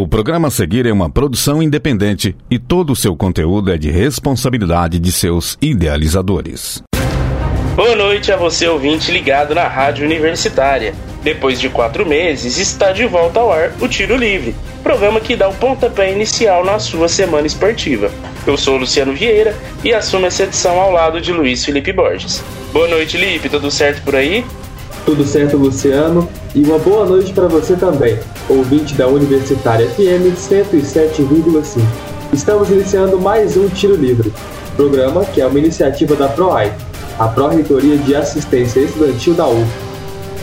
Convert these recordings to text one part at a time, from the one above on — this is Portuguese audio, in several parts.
O programa a seguir é uma produção independente e todo o seu conteúdo é de responsabilidade de seus idealizadores. Boa noite a você ouvinte ligado na Rádio Universitária. Depois de quatro meses, está de volta ao ar o Tiro Livre, programa que dá o pontapé inicial na sua semana esportiva. Eu sou Luciano Vieira e assumo essa edição ao lado de Luiz Felipe Borges. Boa noite, Lipe, tudo certo por aí? Tudo certo, Luciano, e uma boa noite para você também, ouvinte da Universitária FM 107,5. Estamos iniciando mais um Tiro Livre, programa que é uma iniciativa da PROAI, a Pró-Reitoria de Assistência Estudantil da UF.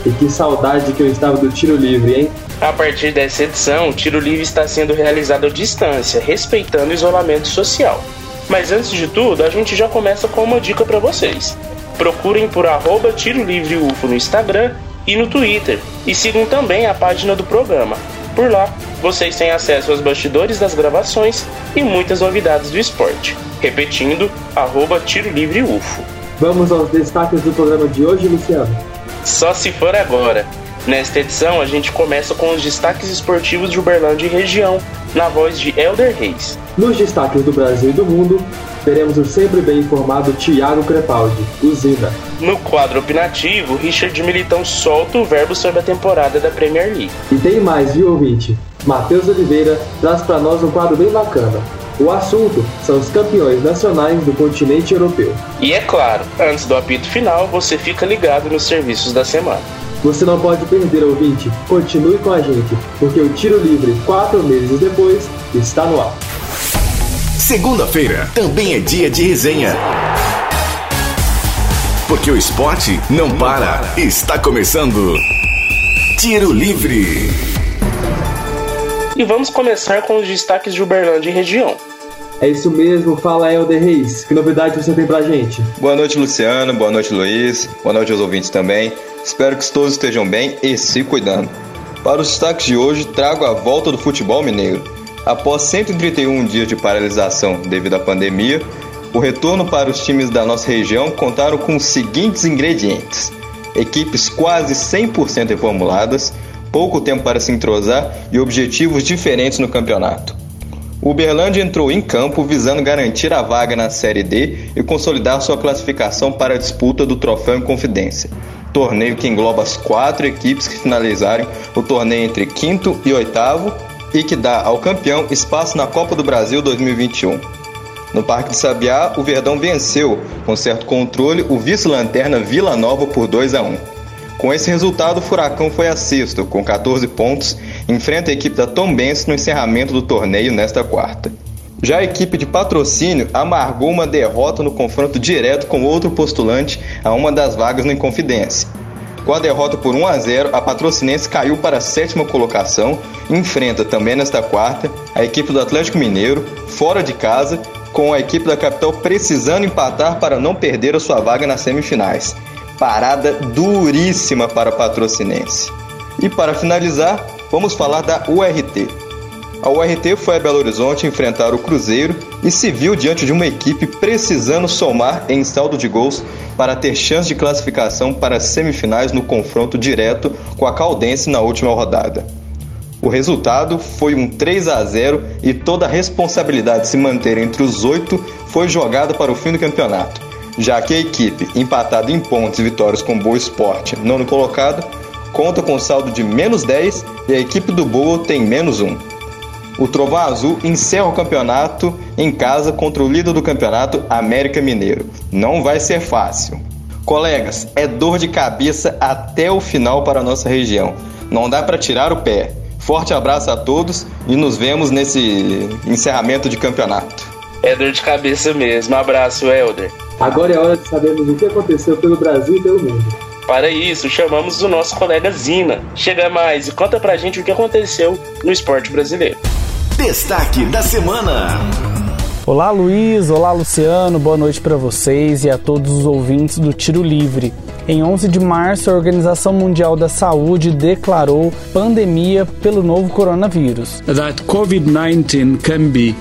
E que saudade que eu estava do Tiro Livre, hein? A partir dessa edição, o Tiro Livre está sendo realizado à distância, respeitando o isolamento social. Mas antes de tudo, a gente já começa com uma dica para vocês. Procurem por arroba Tiro Livre UFO no Instagram e no Twitter. E sigam também a página do programa. Por lá, vocês têm acesso aos bastidores das gravações e muitas novidades do esporte. Repetindo, arroba Tiro Livre UFO. Vamos aos destaques do programa de hoje, Luciano? Só se for agora. Nesta edição, a gente começa com os destaques esportivos de Uberlândia e região, na voz de Elder Reis. Nos destaques do Brasil e do mundo, teremos o sempre bem informado Tiago Crepaldi, Usina. No quadro opinativo, Richard Militão solta o verbo sobre a temporada da Premier League. E tem mais, viu, ouvinte? Matheus Oliveira traz para nós um quadro bem bacana. O assunto são os campeões nacionais do continente europeu. E é claro, antes do apito final, você fica ligado nos serviços da semana. Você não pode perder, ouvinte. Continue com a gente, porque o Tiro Livre, quatro meses depois, está no ar. Segunda-feira também é dia de resenha. Porque o esporte não para. Está começando. Tiro Livre. E vamos começar com os destaques de Uberlândia e região. É isso mesmo, fala Helder Reis. Que novidade você tem pra gente? Boa noite, Luciano. Boa noite, Luiz. Boa noite aos ouvintes também. Espero que todos estejam bem e se cuidando. Para os destaques de hoje, trago a volta do futebol mineiro. Após 131 dias de paralisação devido à pandemia, o retorno para os times da nossa região contaram com os seguintes ingredientes: equipes quase 100% reformuladas, pouco tempo para se entrosar e objetivos diferentes no campeonato. O Uberlândia entrou em campo visando garantir a vaga na Série D e consolidar sua classificação para a disputa do Troféu em Confidência, torneio que engloba as quatro equipes que finalizarem o torneio entre quinto e oitavo e que dá ao campeão espaço na Copa do Brasil 2021. No Parque de Sabiá, o Verdão venceu, com certo controle, o vice-lanterna Vila Nova por 2 a 1. Com esse resultado, o Furacão foi a sexto, com 14 pontos, enfrenta a equipe da Tombense no encerramento do torneio nesta quarta. Já a equipe de patrocínio amargou uma derrota no confronto direto com outro postulante a uma das vagas no Inconfidência. Com a derrota por 1 a 0, a Patrocinense caiu para a sétima colocação e enfrenta também nesta quarta a equipe do Atlético Mineiro, fora de casa, com a equipe da capital precisando empatar para não perder a sua vaga nas semifinais. Parada duríssima para a Patrocinense. E para finalizar, vamos falar da URT. A URT foi a Belo Horizonte enfrentar o Cruzeiro e se viu diante de uma equipe precisando somar em saldo de gols para ter chance de classificação para as semifinais no confronto direto com a Caldense na última rodada. O resultado foi um 3 a 0 e toda a responsabilidade de se manter entre os oito foi jogada para o fim do campeonato, já que a equipe, empatada em pontos e vitórias com Boa Esporte, nono colocado, conta com saldo de menos 10 e a equipe do Boa tem menos 1 o Trovão Azul encerra o campeonato em casa contra o líder do campeonato, América Mineiro. Não vai ser fácil. Colegas, é dor de cabeça até o final para a nossa região. Não dá para tirar o pé. Forte abraço a todos e nos vemos nesse encerramento de campeonato. É dor de cabeça mesmo. Abraço, Helder. Agora é hora de sabermos o que aconteceu pelo Brasil e pelo mundo. Para isso, chamamos o nosso colega Zina. Chega mais e conta pra gente o que aconteceu no esporte brasileiro. Destaque da semana. Olá Luiz, olá Luciano, boa noite para vocês e a todos os ouvintes do Tiro Livre. Em 11 de março, a Organização Mundial da Saúde declarou pandemia pelo novo coronavírus. That COVID-19 can be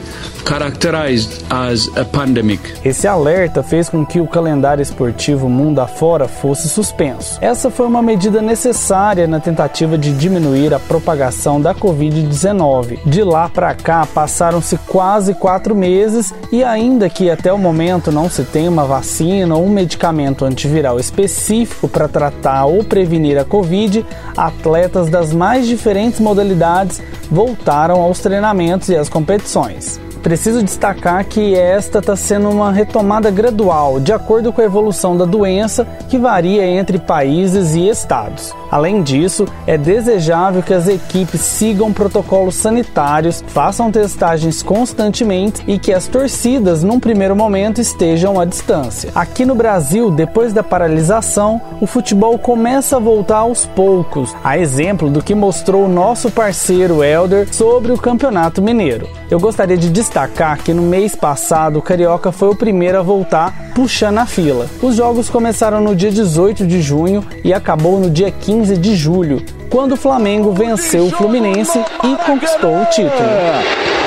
characterized as a pandemic. Esse alerta fez com que o calendário esportivo mundo afora fosse suspenso. Essa foi uma medida necessária na tentativa de diminuir a propagação da Covid-19. De lá para cá passaram-se quase quatro meses e ainda que até o momento não se tenha uma vacina ou um medicamento antiviral específico para tratar ou prevenir a Covid, atletas das mais diferentes modalidades voltaram aos treinamentos e às competições. Preciso destacar que esta está sendo uma retomada gradual, de acordo com a evolução da doença, que varia entre países e estados. Além disso, é desejável que as equipes sigam protocolos sanitários, façam testagens constantemente e que as torcidas, num primeiro momento, estejam à distância. Aqui no Brasil, depois da paralisação, o futebol começa a voltar aos poucos, a exemplo do que mostrou o nosso parceiro Elder sobre o Campeonato Mineiro. Eu gostaria de destacar que no mês passado o Carioca foi o primeiro a voltar puxando a fila. Os jogos começaram no dia 18 de junho e acabou no dia 15 de julho, quando o Flamengo venceu o Fluminense e conquistou o título.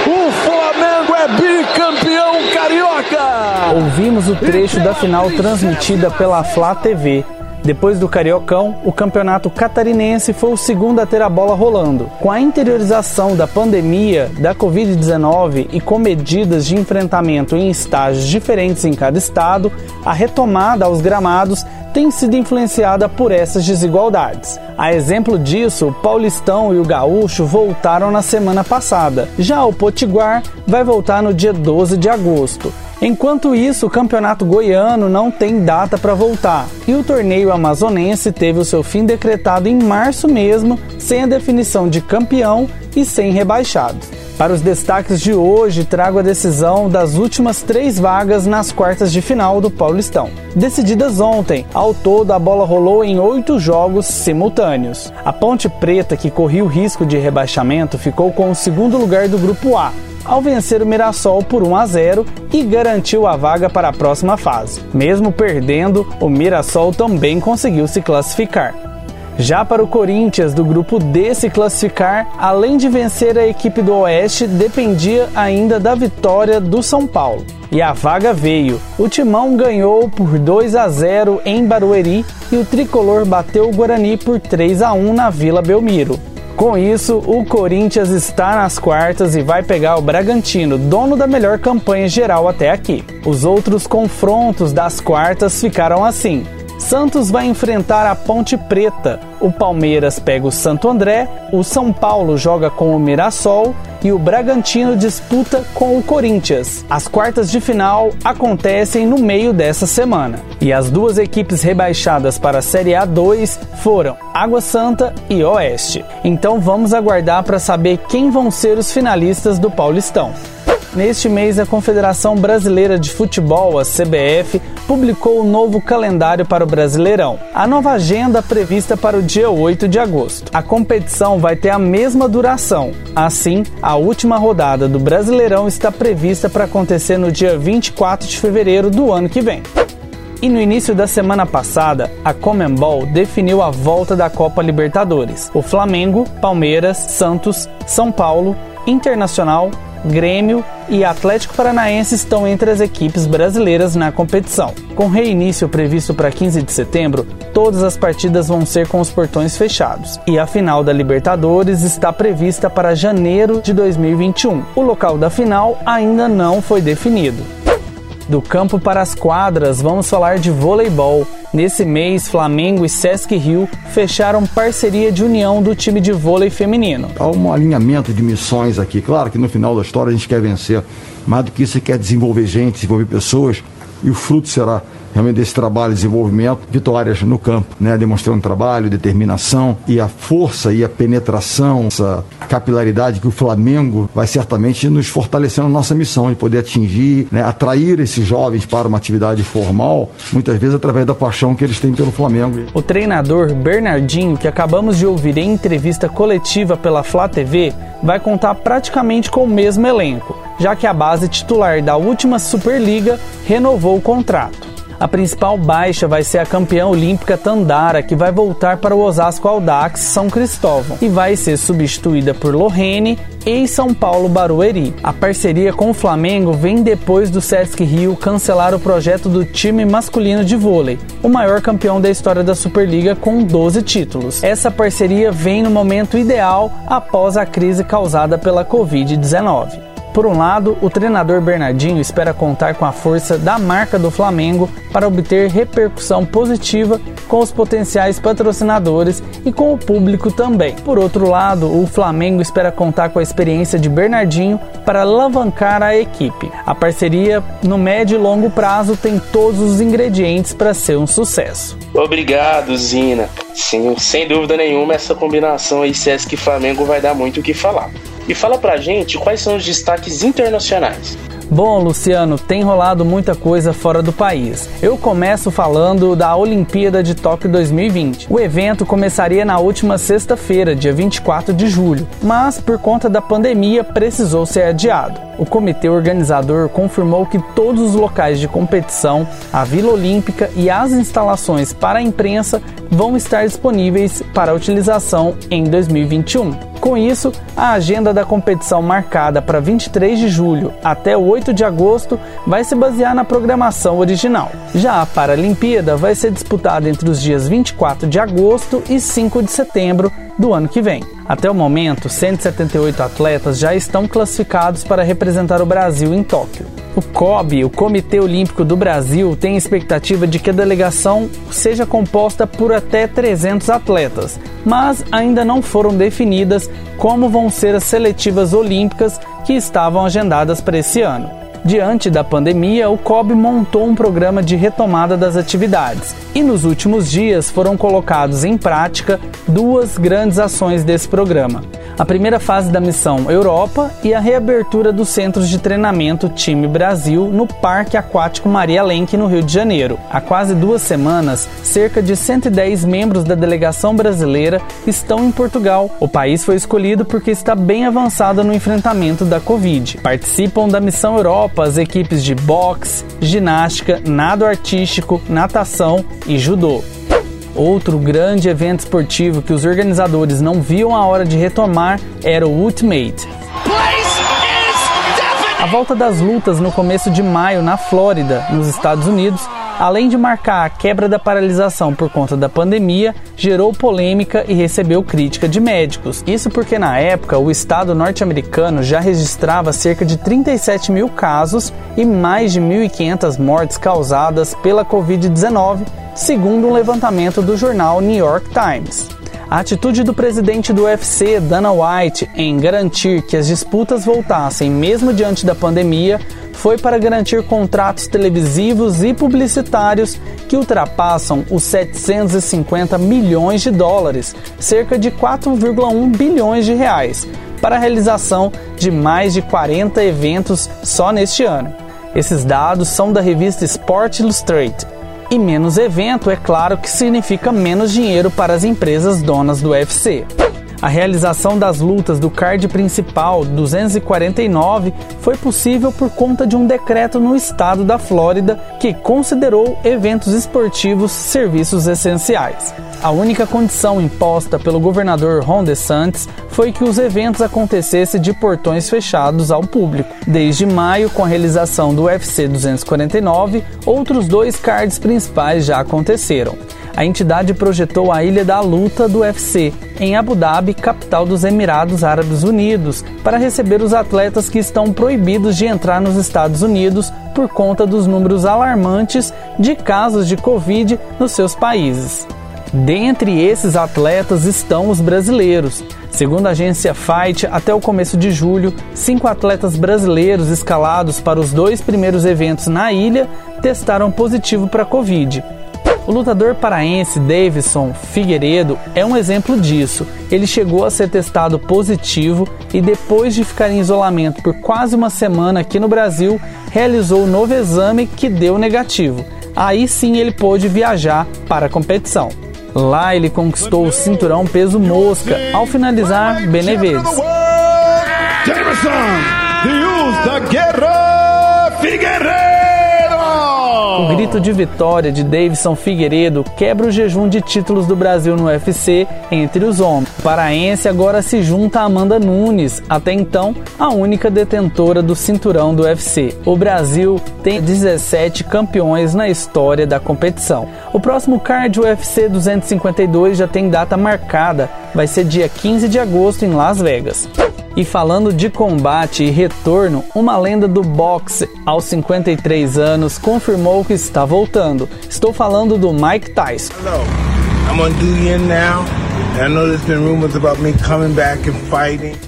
O Flamengo é bicampeão carioca! Ouvimos o trecho da final transmitida pela Flá TV depois do Cariocão, o campeonato catarinense foi o segundo a ter a bola rolando. Com a interiorização da pandemia da Covid-19 e com medidas de enfrentamento em estágios diferentes em cada estado, a retomada aos gramados tem sido influenciada por essas desigualdades. A exemplo disso, o Paulistão e o Gaúcho voltaram na semana passada. Já o Potiguar vai voltar no dia 12 de agosto. Enquanto isso, o Campeonato Goiano não tem data para voltar e o torneio amazonense teve o seu fim decretado em março mesmo, sem a definição de campeão e sem rebaixados. Para os destaques de hoje, trago a decisão das últimas três vagas nas quartas de final do Paulistão. Decididas ontem, ao todo a bola rolou em oito jogos simultâneos. A Ponte Preta, que corria o risco de rebaixamento, ficou com o segundo lugar do Grupo A, ao vencer o Mirassol por 1 a 0 e garantiu a vaga para a próxima fase. Mesmo perdendo, o Mirassol também conseguiu se classificar. Já para o Corinthians, do grupo D se classificar, além de vencer a equipe do Oeste, dependia ainda da vitória do São Paulo. E a vaga veio. O Timão ganhou por 2 a 0 em Barueri e o tricolor bateu o Guarani por 3 a 1 na Vila Belmiro. Com isso, o Corinthians está nas quartas e vai pegar o Bragantino, dono da melhor campanha geral até aqui. Os outros confrontos das quartas ficaram assim: Santos vai enfrentar a Ponte Preta, o Palmeiras pega o Santo André, o São Paulo joga com o Mirassol e o Bragantino disputa com o Corinthians. As quartas de final acontecem no meio dessa semana. E as duas equipes rebaixadas para a Série A2 foram Água Santa e Oeste. Então vamos aguardar para saber quem vão ser os finalistas do Paulistão. Neste mês, a Confederação Brasileira de Futebol, a CBF, publicou o novo calendário para o Brasileirão. A nova agenda prevista para o dia 8 de agosto. A competição vai ter a mesma duração. Assim, a última rodada do Brasileirão está prevista para acontecer no dia 24 de fevereiro do ano que vem. E no início da semana passada, a Comembol definiu a volta da Copa Libertadores. O Flamengo, Palmeiras, Santos, São Paulo, Internacional, Grêmio e Atlético Paranaense estão entre as equipes brasileiras na competição. Com reinício previsto para 15 de setembro, todas as partidas vão ser com os portões fechados. E a final da Libertadores está prevista para janeiro de 2021. O local da final ainda não foi definido. Do campo para as quadras, vamos falar de voleibol. Nesse mês, Flamengo e Sesc Rio fecharam parceria de união do time de vôlei feminino. Há um alinhamento de missões aqui. Claro que no final da história a gente quer vencer, mais do que isso, quer desenvolver gente, desenvolver pessoas, e o fruto será realmente desse trabalho, desenvolvimento, vitórias no campo, né? demonstrando trabalho, determinação e a força e a penetração, essa capilaridade que o Flamengo vai certamente nos fortalecendo na nossa missão de poder atingir, né? atrair esses jovens para uma atividade formal, muitas vezes através da paixão que eles têm pelo Flamengo. O treinador Bernardinho, que acabamos de ouvir em entrevista coletiva pela Flá TV, vai contar praticamente com o mesmo elenco, já que a base titular da última Superliga renovou o contrato. A principal baixa vai ser a campeã olímpica Tandara, que vai voltar para o Osasco Aldax São Cristóvão e vai ser substituída por Lorene e São Paulo Barueri. A parceria com o Flamengo vem depois do Sesc Rio cancelar o projeto do time masculino de vôlei, o maior campeão da história da Superliga com 12 títulos. Essa parceria vem no momento ideal após a crise causada pela Covid-19. Por um lado, o treinador Bernardinho espera contar com a força da marca do Flamengo para obter repercussão positiva com os potenciais patrocinadores e com o público também. Por outro lado, o Flamengo espera contar com a experiência de Bernardinho para alavancar a equipe. A parceria, no médio e longo prazo, tem todos os ingredientes para ser um sucesso. Obrigado, Zina. Sim, sem dúvida nenhuma, essa combinação aí Sesc Flamengo vai dar muito o que falar. E fala pra gente quais são os destaques internacionais. Bom, Luciano, tem rolado muita coisa fora do país. Eu começo falando da Olimpíada de Tóquio 2020. O evento começaria na última sexta-feira, dia 24 de julho, mas por conta da pandemia precisou ser adiado. O comitê organizador confirmou que todos os locais de competição, a Vila Olímpica e as instalações para a imprensa vão estar disponíveis para utilização em 2021. Com isso, a agenda da competição marcada para 23 de julho até 8 de agosto vai se basear na programação original. Já a Paralimpíada vai ser disputada entre os dias 24 de agosto e 5 de setembro do ano que vem. Até o momento, 178 atletas já estão classificados para representar o Brasil em Tóquio. O COB, o Comitê Olímpico do Brasil, tem expectativa de que a delegação seja composta por até 300 atletas, mas ainda não foram definidas como vão ser as seletivas olímpicas que estavam agendadas para esse ano. Diante da pandemia, o COB montou um programa de retomada das atividades. E nos últimos dias foram colocados em prática duas grandes ações desse programa a primeira fase da missão Europa e a reabertura dos centros de treinamento Time Brasil no Parque Aquático Maria Lenk, no Rio de Janeiro. Há quase duas semanas, cerca de 110 membros da delegação brasileira estão em Portugal. O país foi escolhido porque está bem avançado no enfrentamento da Covid. Participam da missão Europa as equipes de boxe, ginástica, nado artístico, natação e judô. Outro grande evento esportivo que os organizadores não viam a hora de retomar era o Ultimate. A volta das lutas no começo de maio na Flórida, nos Estados Unidos, além de marcar a quebra da paralisação por conta da pandemia, gerou polêmica e recebeu crítica de médicos. Isso porque na época o estado norte-americano já registrava cerca de 37 mil casos e mais de 1.500 mortes causadas pela Covid-19 segundo um levantamento do jornal New York Times. A atitude do presidente do UFC, Dana White, em garantir que as disputas voltassem mesmo diante da pandemia foi para garantir contratos televisivos e publicitários que ultrapassam os 750 milhões de dólares, cerca de 4,1 bilhões de reais, para a realização de mais de 40 eventos só neste ano. Esses dados são da revista Sport Illustrated e menos evento, é claro que significa menos dinheiro para as empresas donas do UFC. A realização das lutas do card principal 249 foi possível por conta de um decreto no estado da Flórida que considerou eventos esportivos serviços essenciais. A única condição imposta pelo governador Ron DeSantis foi que os eventos acontecessem de portões fechados ao público. Desde maio, com a realização do UFC 249, outros dois cards principais já aconteceram a entidade projetou a Ilha da Luta do UFC, em Abu Dhabi, capital dos Emirados Árabes Unidos, para receber os atletas que estão proibidos de entrar nos Estados Unidos por conta dos números alarmantes de casos de Covid nos seus países. Dentre esses atletas estão os brasileiros. Segundo a agência Fight, até o começo de julho, cinco atletas brasileiros escalados para os dois primeiros eventos na ilha testaram positivo para Covid. O lutador paraense Davidson Figueiredo é um exemplo disso. Ele chegou a ser testado positivo e, depois de ficar em isolamento por quase uma semana aqui no Brasil, realizou o novo exame que deu negativo. Aí sim ele pôde viajar para a competição. Lá ele conquistou o cinturão peso mosca ao finalizar Benevides. Jameson, the Guerra grito de vitória de Davidson Figueiredo quebra o jejum de títulos do Brasil no UFC entre os homens. O paraense agora se junta a Amanda Nunes, até então a única detentora do cinturão do UFC. O Brasil tem 17 campeões na história da competição. O próximo card UFC 252 já tem data marcada, vai ser dia 15 de agosto em Las Vegas. E falando de combate e retorno, uma lenda do boxe aos 53 anos confirmou que está voltando. Estou falando do Mike Tyson. Hello. I'm on now.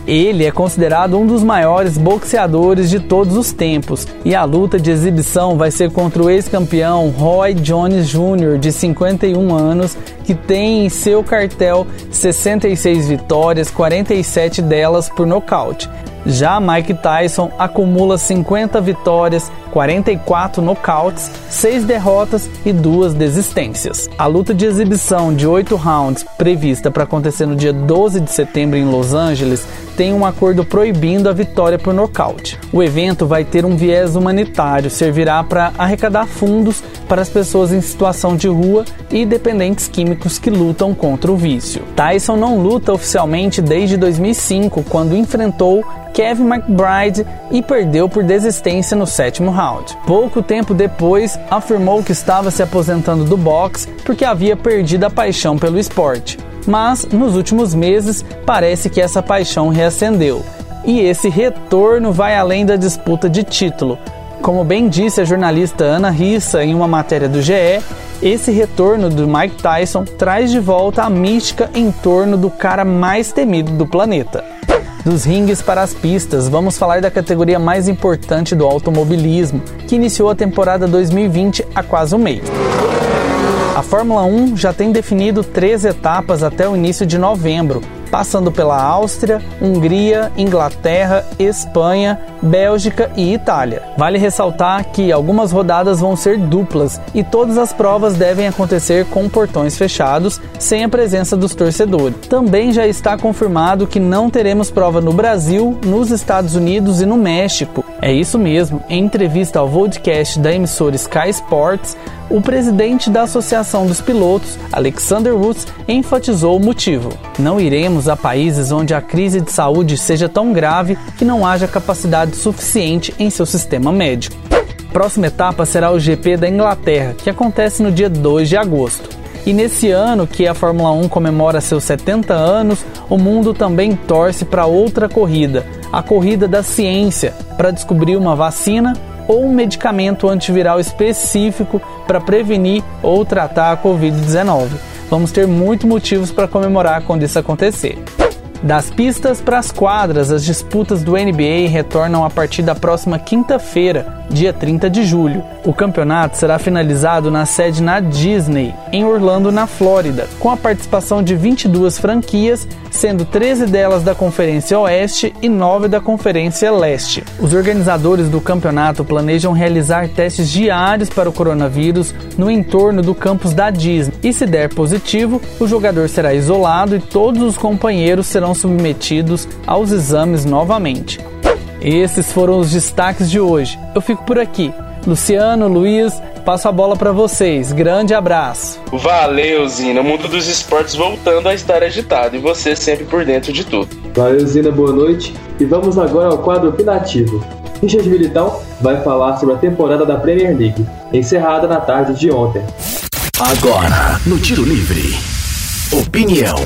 Ele é considerado um dos maiores boxeadores de todos os tempos e a luta de exibição vai ser contra o ex-campeão Roy Jones Jr., de 51 anos, que tem em seu cartel 66 vitórias, 47 delas por nocaute. Já Mike Tyson acumula 50 vitórias, 44 nocautes, 6 derrotas e 2 desistências. A luta de exibição de 8 rounds, prevista para acontecer no dia 12 de setembro em Los Angeles, tem um acordo proibindo a vitória por nocaute. O evento vai ter um viés humanitário, servirá para arrecadar fundos para as pessoas em situação de rua e dependentes químicos que lutam contra o vício. Tyson não luta oficialmente desde 2005, quando enfrentou Kevin McBride e perdeu por desistência no sétimo round. Pouco tempo depois, afirmou que estava se aposentando do boxe porque havia perdido a paixão pelo esporte. Mas nos últimos meses parece que essa paixão reacendeu. E esse retorno vai além da disputa de título. Como bem disse a jornalista Ana Rissa em uma matéria do GE, esse retorno do Mike Tyson traz de volta a mística em torno do cara mais temido do planeta. Dos ringues para as pistas, vamos falar da categoria mais importante do automobilismo, que iniciou a temporada 2020 há quase um mês. A Fórmula 1 já tem definido três etapas até o início de novembro, passando pela Áustria, Hungria, Inglaterra, Espanha, Bélgica e Itália. Vale ressaltar que algumas rodadas vão ser duplas e todas as provas devem acontecer com portões fechados, sem a presença dos torcedores. Também já está confirmado que não teremos prova no Brasil, nos Estados Unidos e no México. É isso mesmo, em entrevista ao podcast da emissora Sky Sports, o presidente da Associação dos Pilotos, Alexander Woods, enfatizou o motivo. Não iremos a países onde a crise de saúde seja tão grave que não haja capacidade suficiente em seu sistema médico. Próxima etapa será o GP da Inglaterra, que acontece no dia 2 de agosto. E nesse ano que a Fórmula 1 comemora seus 70 anos, o mundo também torce para outra corrida, a corrida da ciência, para descobrir uma vacina ou um medicamento antiviral específico para prevenir ou tratar a Covid-19. Vamos ter muitos motivos para comemorar quando isso acontecer. Das pistas para as quadras, as disputas do NBA retornam a partir da próxima quinta-feira, dia 30 de julho. O campeonato será finalizado na sede na Disney, em Orlando, na Flórida, com a participação de 22 franquias, sendo 13 delas da Conferência Oeste e 9 da Conferência Leste. Os organizadores do campeonato planejam realizar testes diários para o coronavírus no entorno do campus da Disney. E se der positivo, o jogador será isolado e todos os companheiros serão submetidos aos exames novamente. Esses foram os destaques de hoje. Eu fico por aqui. Luciano, Luiz, passo a bola para vocês. Grande abraço. Valeu, Zina. O mundo dos esportes voltando a estar agitado e você sempre por dentro de tudo. Valeu, Zina. Boa noite. E vamos agora ao quadro opinativo. Richard Militão vai falar sobre a temporada da Premier League, encerrada na tarde de ontem. Agora, no Tiro Livre. Opinião.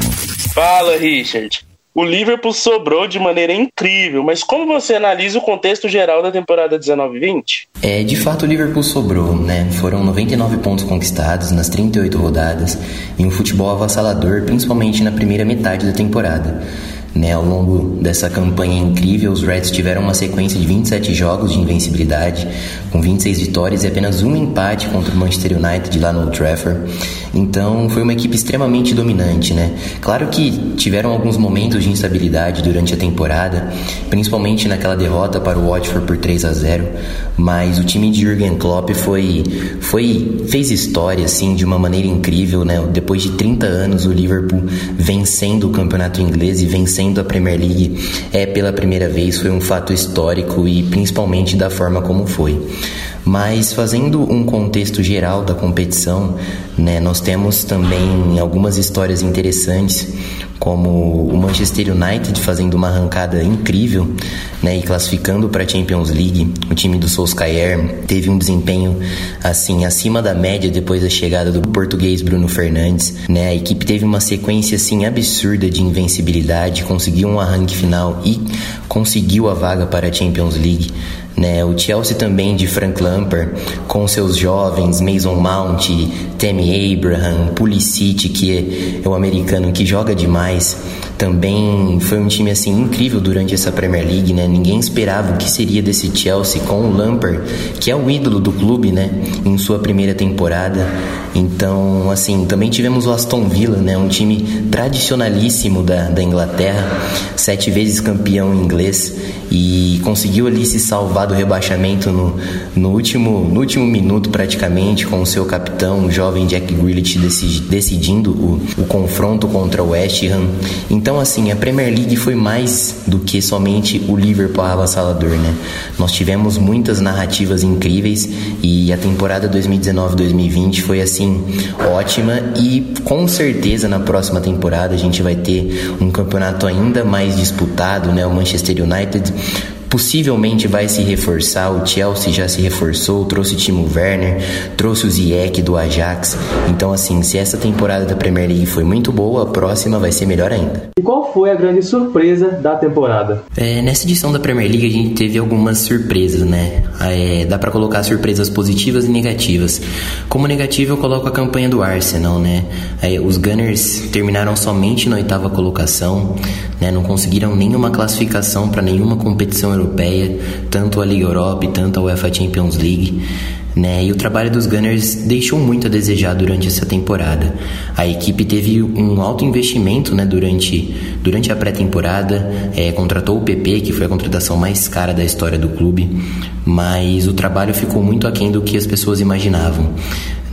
Fala, Richard. O Liverpool sobrou de maneira incrível, mas como você analisa o contexto geral da temporada 19-20? É, de fato o Liverpool sobrou, né? Foram 99 pontos conquistados nas 38 rodadas e um futebol avassalador, principalmente na primeira metade da temporada. Né, ao longo dessa campanha incrível, os Reds tiveram uma sequência de 27 jogos de invencibilidade, com 26 vitórias e apenas um empate contra o Manchester United lá no Old Trafford. Então, foi uma equipe extremamente dominante, né? Claro que tiveram alguns momentos de instabilidade durante a temporada, principalmente naquela derrota para o Watford por 3 a 0, mas o time de Jurgen Klopp foi foi fez história assim de uma maneira incrível, né? Depois de 30 anos, o Liverpool vencendo o campeonato inglês e vencendo vencendo a Premier League é pela primeira vez foi um fato histórico e principalmente da forma como foi. Mas fazendo um contexto geral da competição, né, nós temos também algumas histórias interessantes, como o Manchester United fazendo uma arrancada incrível né, e classificando para a Champions League. O time do Solskjaer teve um desempenho assim acima da média depois da chegada do português Bruno Fernandes. Né, a equipe teve uma sequência assim absurda de invencibilidade, conseguiu um arranque final e conseguiu a vaga para a Champions League. Né? O Chelsea também de Frank Lampard, com seus jovens, Mason Mount, Tammy Abraham, Pulisic, que é o americano que joga demais, também foi um time assim incrível durante essa Premier League, né? Ninguém esperava o que seria desse Chelsea com o Lampard, que é o ídolo do clube, né? Em sua primeira temporada. Então, assim, também tivemos o Aston Villa, né? Um time tradicionalíssimo da, da Inglaterra, sete vezes campeão inglês e conseguiu ali se salvar do rebaixamento no, no, último, no último minuto praticamente com o seu capitão, o jovem Jack Grealish decidindo o, o confronto contra o West Ham. Então assim, a Premier League foi mais do que somente o Liverpool avassalador, né? Nós tivemos muitas narrativas incríveis e a temporada 2019-2020 foi assim ótima e com certeza na próxima temporada a gente vai ter um campeonato ainda mais disputado, né? O Manchester United possivelmente vai se reforçar. O Chelsea já se reforçou, trouxe o Timo Werner, trouxe o Ziyech do Ajax. Então, assim, se essa temporada da Premier League foi muito boa, a próxima vai ser melhor ainda. E qual foi a grande surpresa da temporada? É, nessa edição da Premier League a gente teve algumas surpresas, né? É, dá para colocar surpresas positivas e negativas. Como negativa eu coloco a campanha do Arsenal, né? É, os Gunners terminaram somente na oitava colocação, né? Não conseguiram nenhuma classificação para nenhuma competição europeia europeia, tanto a Liga Europa e tanto a UEFA Champions League. Né? E o trabalho dos Gunners deixou muito a desejar durante essa temporada. A equipe teve um alto investimento né, durante, durante a pré-temporada, é, contratou o PP, que foi a contratação mais cara da história do clube, mas o trabalho ficou muito aquém do que as pessoas imaginavam.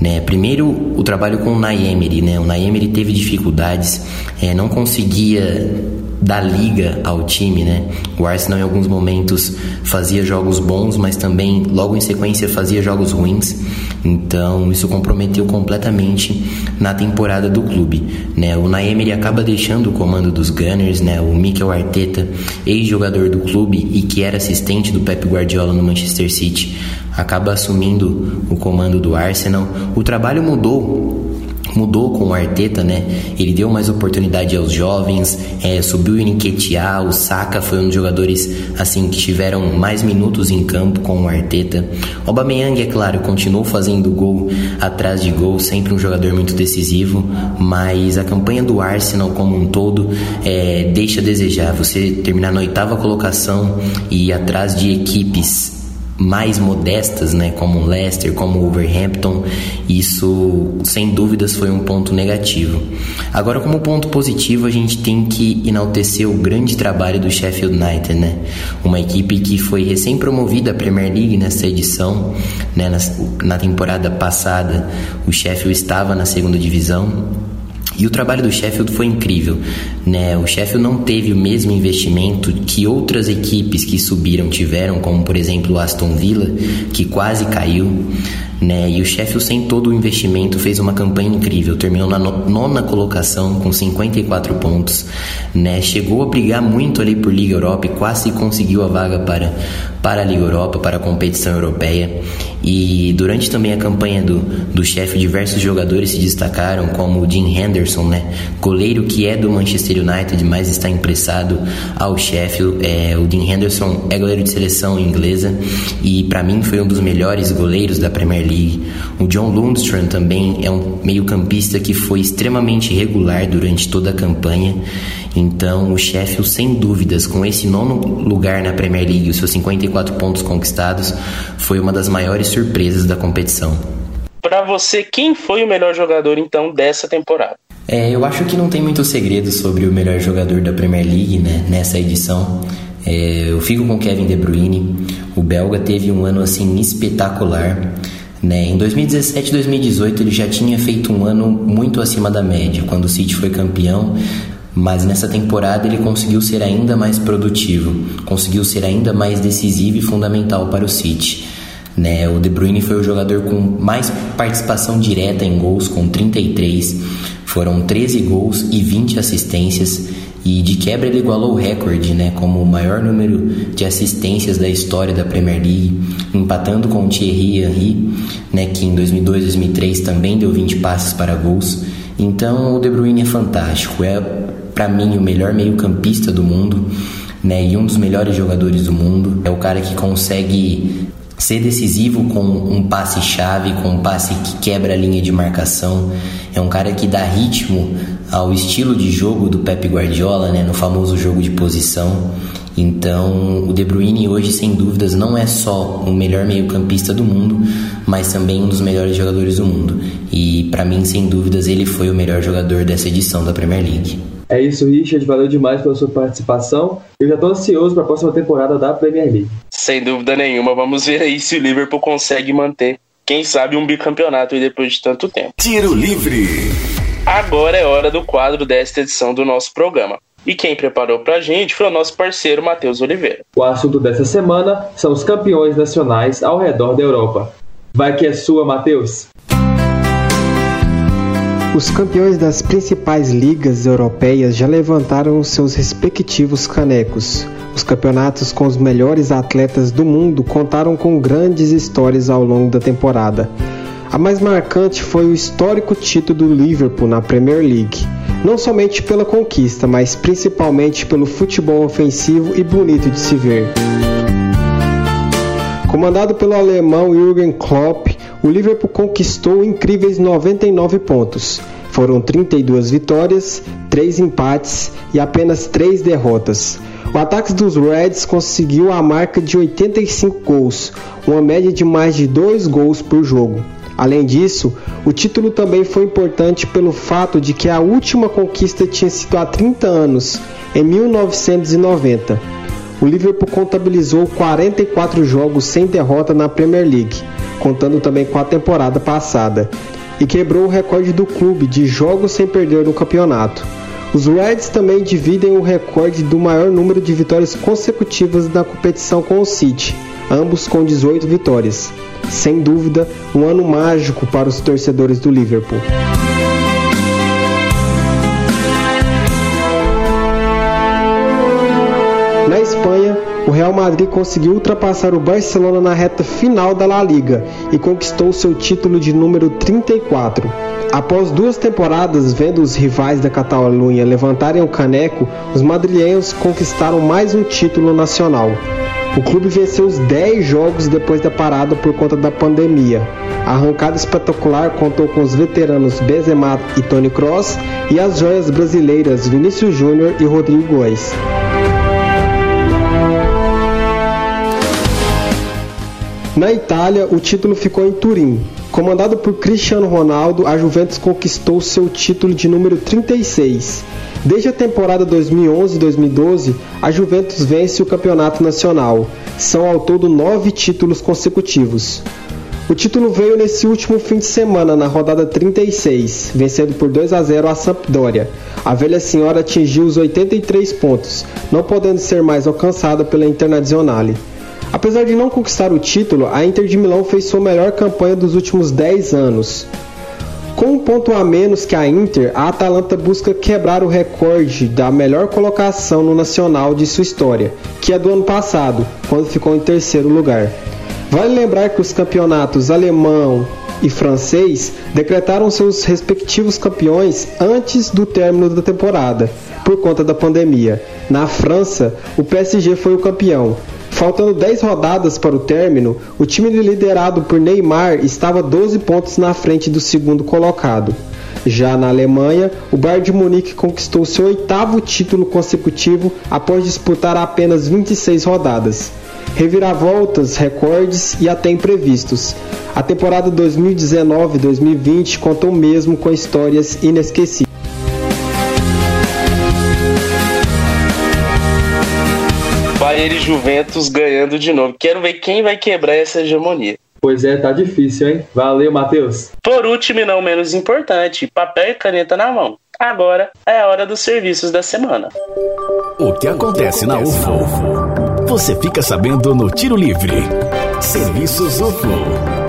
Né? Primeiro, o trabalho com o Naemery. Né? O Naemery teve dificuldades, é, não conseguia da liga ao time, né? O Arsenal em alguns momentos fazia jogos bons, mas também logo em sequência fazia jogos ruins. Então isso comprometeu completamente na temporada do clube, né? O Naemery acaba deixando o comando dos Gunners, né? O Mikel Arteta, ex-jogador do clube e que era assistente do Pep Guardiola no Manchester City, acaba assumindo o comando do Arsenal. O trabalho mudou mudou com o Arteta, né? Ele deu mais oportunidade aos jovens, é, subiu o Nketiah, o Saka foi um dos jogadores assim que tiveram mais minutos em campo com o Arteta. O Aubameyang, é claro, continuou fazendo gol atrás de gol, sempre um jogador muito decisivo, mas a campanha do Arsenal como um todo é, deixa a desejar. Você terminar na oitava colocação e ir atrás de equipes mais modestas, né, como Leicester, como Wolverhampton, isso sem dúvidas foi um ponto negativo. Agora, como ponto positivo, a gente tem que enaltecer o grande trabalho do Sheffield United, né, uma equipe que foi recém-promovida à Premier League nessa edição, né, na, na temporada passada, o Sheffield estava na segunda divisão e o trabalho do Sheffield foi incrível, né? O Sheffield não teve o mesmo investimento que outras equipes que subiram tiveram, como por exemplo o Aston Villa, que quase caiu. Né? E o Sheffield, sem todo o investimento, fez uma campanha incrível. Terminou na nona colocação com 54 pontos. Né? Chegou a brigar muito ali por Liga Europa e quase conseguiu a vaga para, para a Liga Europa, para a competição europeia. E durante também a campanha do, do Sheffield, diversos jogadores se destacaram, como o Jim Henderson, né? goleiro que é do Manchester United, mas está emprestado ao Sheffield. É, o Dean Henderson é goleiro de seleção inglesa e para mim foi um dos melhores goleiros da Premier League O John Lundstrom também é um meio-campista que foi extremamente regular durante toda a campanha. Então, o Sheffield, sem dúvidas, com esse nono lugar na Premier League, os seus 54 pontos conquistados, foi uma das maiores surpresas da competição. Para você, quem foi o melhor jogador então dessa temporada? É, eu acho que não tem muito segredo sobre o melhor jogador da Premier League né, nessa edição. É, eu fico com Kevin De Bruyne. O belga teve um ano assim espetacular. Né? Em 2017 e 2018 ele já tinha feito um ano muito acima da média, quando o City foi campeão, mas nessa temporada ele conseguiu ser ainda mais produtivo, conseguiu ser ainda mais decisivo e fundamental para o City. Né? O De Bruyne foi o jogador com mais participação direta em gols, com 33. Foram 13 gols e 20 assistências. E de quebra ele igualou o recorde, né, como o maior número de assistências da história da Premier League, empatando com o Thierry Henry, né, que em 2002 2003 também deu 20 passes para gols. Então o De Bruyne é fantástico, é para mim o melhor meio-campista do mundo, né, e um dos melhores jogadores do mundo. É o cara que consegue ser decisivo com um passe chave, com um passe que quebra a linha de marcação. É um cara que dá ritmo ao estilo de jogo do Pep Guardiola, né, no famoso jogo de posição. Então, o De Bruyne hoje, sem dúvidas, não é só o melhor meio-campista do mundo, mas também um dos melhores jogadores do mundo. E para mim, sem dúvidas, ele foi o melhor jogador dessa edição da Premier League. É isso, Richard. Valeu demais pela sua participação. Eu já estou ansioso para a próxima temporada da Premier League. Sem dúvida nenhuma. Vamos ver aí se o Liverpool consegue manter, quem sabe, um bicampeonato depois de tanto tempo. Tiro livre. Agora é hora do quadro desta edição do nosso programa. E quem preparou pra gente foi o nosso parceiro Matheus Oliveira. O assunto dessa semana são os campeões nacionais ao redor da Europa. Vai que é sua, Matheus! Os campeões das principais ligas europeias já levantaram seus respectivos canecos. Os campeonatos com os melhores atletas do mundo contaram com grandes histórias ao longo da temporada. A mais marcante foi o histórico título do Liverpool na Premier League, não somente pela conquista, mas principalmente pelo futebol ofensivo e bonito de se ver. Comandado pelo alemão Jürgen Klopp, o Liverpool conquistou incríveis 99 pontos. Foram 32 vitórias, 3 empates e apenas 3 derrotas. O ataque dos Reds conseguiu a marca de 85 gols, uma média de mais de 2 gols por jogo. Além disso, o título também foi importante pelo fato de que a última conquista tinha sido há 30 anos, em 1990. O Liverpool contabilizou 44 jogos sem derrota na Premier League, contando também com a temporada passada, e quebrou o recorde do clube de jogos sem perder no campeonato. Os Reds também dividem o recorde do maior número de vitórias consecutivas na competição com o City, ambos com 18 vitórias. Sem dúvida, um ano mágico para os torcedores do Liverpool. O Real Madrid conseguiu ultrapassar o Barcelona na reta final da La Liga e conquistou seu título de número 34. Após duas temporadas vendo os rivais da Catalunha levantarem o caneco, os madrilenhos conquistaram mais um título nacional. O clube venceu os 10 jogos depois da parada por conta da pandemia. A arrancada espetacular contou com os veteranos Benzema e Tony Kroos e as joias brasileiras Vinícius Júnior e Rodrigo Góes. Na Itália, o título ficou em Turim. Comandado por Cristiano Ronaldo, a Juventus conquistou seu título de número 36. Desde a temporada 2011-2012, a Juventus vence o campeonato nacional. São ao todo nove títulos consecutivos. O título veio nesse último fim de semana, na rodada 36, vencendo por 2 a 0 a Sampdoria. A velha senhora atingiu os 83 pontos, não podendo ser mais alcançada pela Internazionale. Apesar de não conquistar o título, a Inter de Milão fez sua melhor campanha dos últimos 10 anos. Com um ponto a menos que a Inter, a Atalanta busca quebrar o recorde da melhor colocação no Nacional de sua história, que é do ano passado, quando ficou em terceiro lugar. Vale lembrar que os campeonatos alemão e francês decretaram seus respectivos campeões antes do término da temporada, por conta da pandemia. Na França, o PSG foi o campeão, Faltando 10 rodadas para o término, o time liderado por Neymar estava 12 pontos na frente do segundo colocado. Já na Alemanha, o Bayern de Munique conquistou seu oitavo título consecutivo após disputar apenas 26 rodadas. Reviravoltas, recordes e até imprevistos. A temporada 2019-2020 contou mesmo com histórias inesquecíveis. Bayern e Juventus ganhando de novo. Quero ver quem vai quebrar essa hegemonia. Pois é, tá difícil, hein? Valeu, Matheus. Por último e não menos importante, papel e caneta na mão. Agora é a hora dos serviços da semana. O que acontece na UFO? Você fica sabendo no Tiro Livre. Serviços UFO.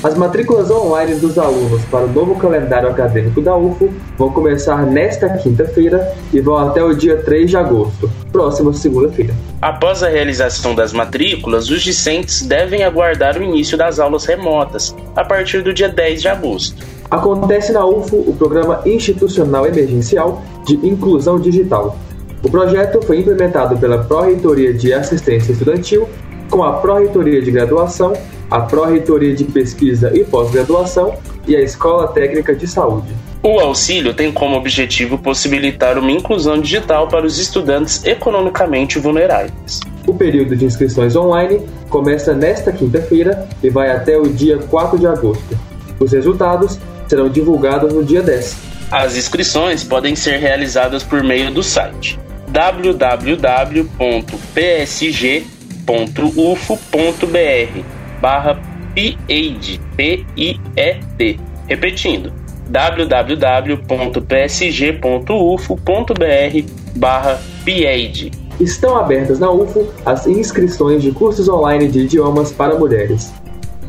As matrículas online dos alunos para o novo calendário acadêmico da UFO vão começar nesta quinta-feira e vão até o dia 3 de agosto, próxima segunda-feira. Após a realização das matrículas, os discentes devem aguardar o início das aulas remotas, a partir do dia 10 de agosto. Acontece na UFO o Programa Institucional Emergencial de Inclusão Digital. O projeto foi implementado pela Pró-Reitoria de Assistência Estudantil com a Pró-Reitoria de Graduação a Pró-Reitoria de Pesquisa e Pós-Graduação e a Escola Técnica de Saúde. O auxílio tem como objetivo possibilitar uma inclusão digital para os estudantes economicamente vulneráveis. O período de inscrições online começa nesta quinta-feira e vai até o dia 4 de agosto. Os resultados serão divulgados no dia 10. As inscrições podem ser realizadas por meio do site www.psg.ufo.br barra PIED, P-I-E-D. Repetindo, www.psg.ufo.br barra PIED. Estão abertas na UFO as inscrições de cursos online de idiomas para mulheres.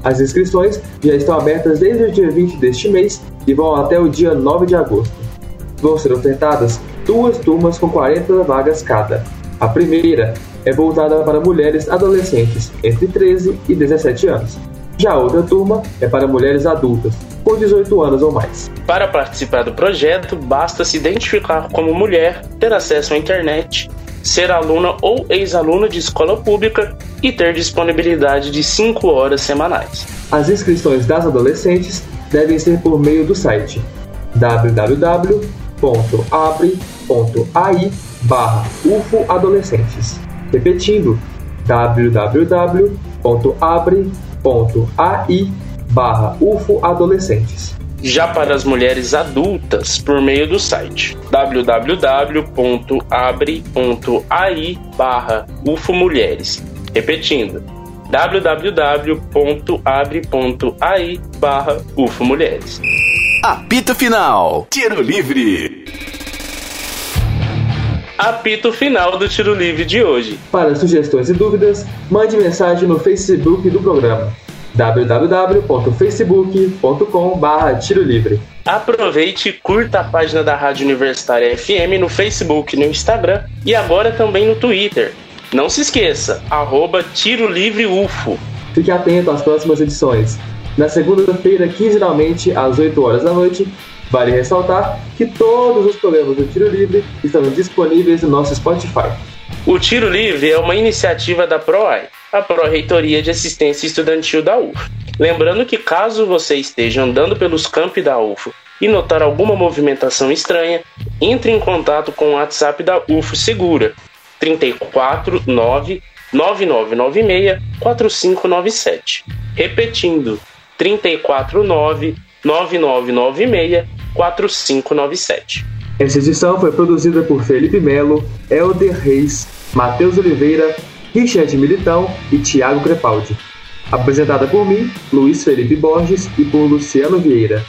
As inscrições já estão abertas desde o dia 20 deste mês e vão até o dia 9 de agosto. Vão ser ofertadas duas turmas com 40 vagas cada. A primeira é voltada para mulheres adolescentes entre 13 e 17 anos. Já a outra turma é para mulheres adultas, com 18 anos ou mais. Para participar do projeto, basta se identificar como mulher, ter acesso à internet, ser aluna ou ex-aluna de escola pública e ter disponibilidade de 5 horas semanais. As inscrições das adolescentes devem ser por meio do site www.abre.ai ufoadolescentes Repetindo, www.abre.ai barra ufoadolescentes. Já para as mulheres adultas, por meio do site www.abre.ai barra ufomulheres. Repetindo, www.abre.ai barra ufomulheres. Apito Final, Tiro Livre apito final do tiro livre de hoje. Para sugestões e dúvidas, mande mensagem no Facebook do programa www.facebook.com.br Tiro Livre. Aproveite e curta a página da Rádio Universitária FM no Facebook e no Instagram e agora também no Twitter. Não se esqueça, arroba Tiro Livre UFO. Fique atento às próximas edições. Na segunda-feira, quinzenalmente, às 8 horas da noite, Vale ressaltar que todos os programas do Tiro Livre estão disponíveis no nosso Spotify. O Tiro Livre é uma iniciativa da PROAI, a Pró-Reitoria de Assistência Estudantil da UF. Lembrando que caso você esteja andando pelos campi da UFO e notar alguma movimentação estranha, entre em contato com o WhatsApp da UFO Segura 349 9996 4597. Repetindo, 349 9996 4597. Essa edição foi produzida por Felipe Melo, Helder Reis, Matheus Oliveira, Richard Militão e Tiago Crepaldi. Apresentada por mim, Luiz Felipe Borges e por Luciano Vieira.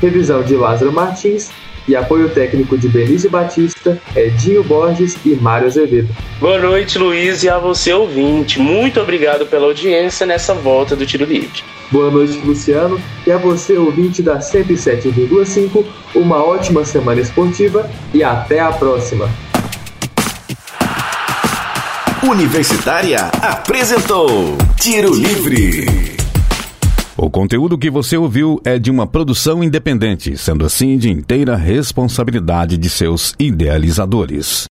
Revisão de Lázaro Martins e apoio técnico de Benício Batista, Edinho Borges e Mário Azevedo. Boa noite, Luiz, e a você ouvinte. Muito obrigado pela audiência nessa volta do Tiro Livre. Boa noite, Luciano, e a você, ouvinte da 107,5, uma ótima semana esportiva e até a próxima. Universitária apresentou Tiro Livre. O conteúdo que você ouviu é de uma produção independente, sendo assim de inteira responsabilidade de seus idealizadores.